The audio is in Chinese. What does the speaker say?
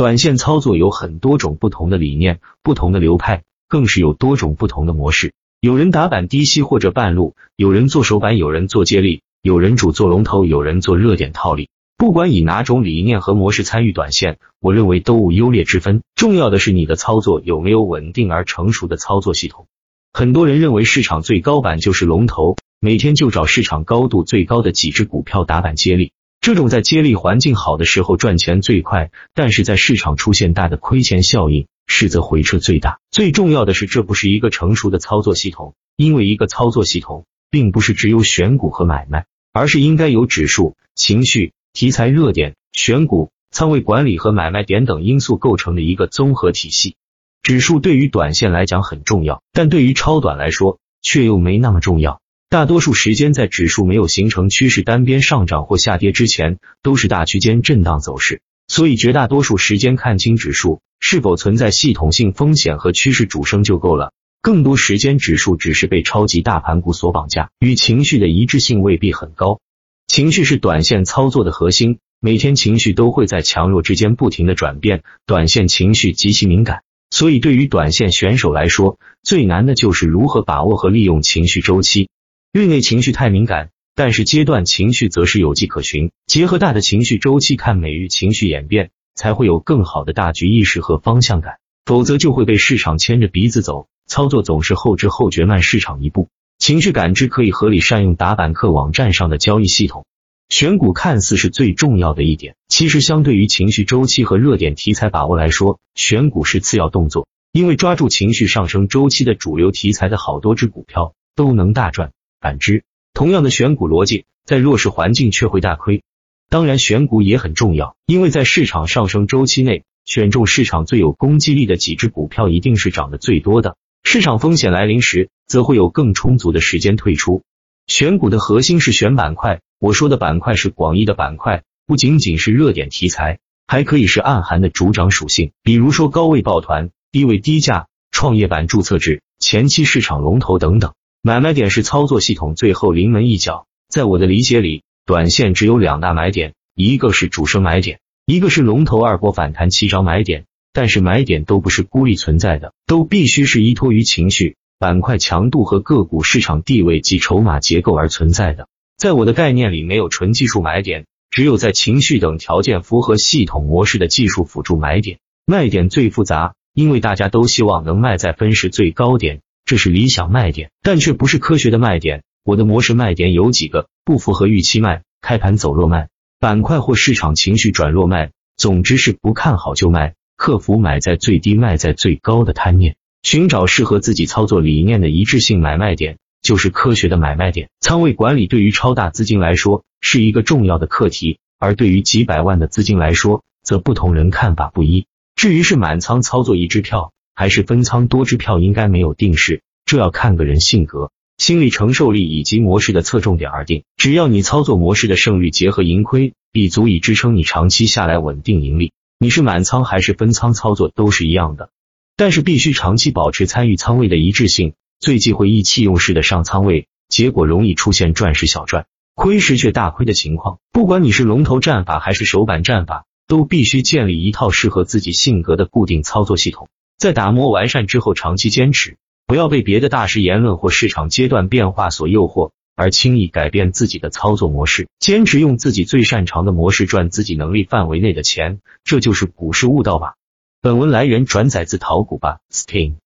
短线操作有很多种不同的理念，不同的流派，更是有多种不同的模式。有人打板低吸或者半路，有人做手板，有人做接力，有人主做龙头，有人做热点套利。不管以哪种理念和模式参与短线，我认为都无优劣之分。重要的是你的操作有没有稳定而成熟的操作系统。很多人认为市场最高板就是龙头，每天就找市场高度最高的几只股票打板接力。这种在接力环境好的时候赚钱最快，但是在市场出现大的亏钱效应，实则回撤最大。最重要的是，这不是一个成熟的操作系统，因为一个操作系统并不是只有选股和买卖，而是应该有指数、情绪、题材、热点、选股、仓位管理和买卖点等因素构成的一个综合体系。指数对于短线来讲很重要，但对于超短来说却又没那么重要。大多数时间，在指数没有形成趋势单边上涨或下跌之前，都是大区间震荡走势。所以，绝大多数时间看清指数是否存在系统性风险和趋势主升就够了。更多时间，指数只是被超级大盘股所绑架，与情绪的一致性未必很高。情绪是短线操作的核心，每天情绪都会在强弱之间不停的转变，短线情绪极其敏感。所以，对于短线选手来说，最难的就是如何把握和利用情绪周期。日内情绪太敏感，但是阶段情绪则是有迹可循。结合大的情绪周期看每日情绪演变，才会有更好的大局意识和方向感。否则就会被市场牵着鼻子走，操作总是后知后觉，慢市场一步。情绪感知可以合理善用打板客网站上的交易系统。选股看似是最重要的一点，其实相对于情绪周期和热点题材把握来说，选股是次要动作。因为抓住情绪上升周期的主流题材的好多只股票都能大赚。反之，同样的选股逻辑，在弱势环境却会大亏。当然，选股也很重要，因为在市场上升周期内，选中市场最有攻击力的几只股票，一定是涨得最多的。市场风险来临时，则会有更充足的时间退出。选股的核心是选板块，我说的板块是广义的板块，不仅仅是热点题材，还可以是暗含的主涨属性，比如说高位抱团、低位低价、创业板注册制、前期市场龙头等等。买卖点是操作系统最后临门一脚，在我的理解里，短线只有两大买点，一个是主升买点，一个是龙头二波反弹起涨买点。但是买点都不是孤立存在的，都必须是依托于情绪、板块强度和个股市场地位及筹码结构而存在的。在我的概念里，没有纯技术买点，只有在情绪等条件符合系统模式的技术辅助买点。卖点最复杂，因为大家都希望能卖在分时最高点。这是理想卖点，但却不是科学的卖点。我的模式卖点有几个：不符合预期卖，开盘走弱卖，板块或市场情绪转弱卖。总之是不看好就卖，克服买在最低卖在最高的贪念，寻找适合自己操作理念的一致性买卖点，就是科学的买卖点。仓位管理对于超大资金来说是一个重要的课题，而对于几百万的资金来说，则不同人看法不一。至于是满仓操作一支票。还是分仓多支票应该没有定式，这要看个人性格、心理承受力以及模式的侧重点而定。只要你操作模式的胜率结合盈亏，比足以支撑你长期下来稳定盈利。你是满仓还是分仓操作都是一样的，但是必须长期保持参与仓位的一致性，最忌讳意气用事的上仓位，结果容易出现赚时小赚，亏时却大亏的情况。不管你是龙头战法还是手板战法，都必须建立一套适合自己性格的固定操作系统。在打磨完善之后，长期坚持，不要被别的大师言论或市场阶段变化所诱惑，而轻易改变自己的操作模式。坚持用自己最擅长的模式赚自己能力范围内的钱，这就是股市悟道吧。本文来源转载自淘股吧，Steam。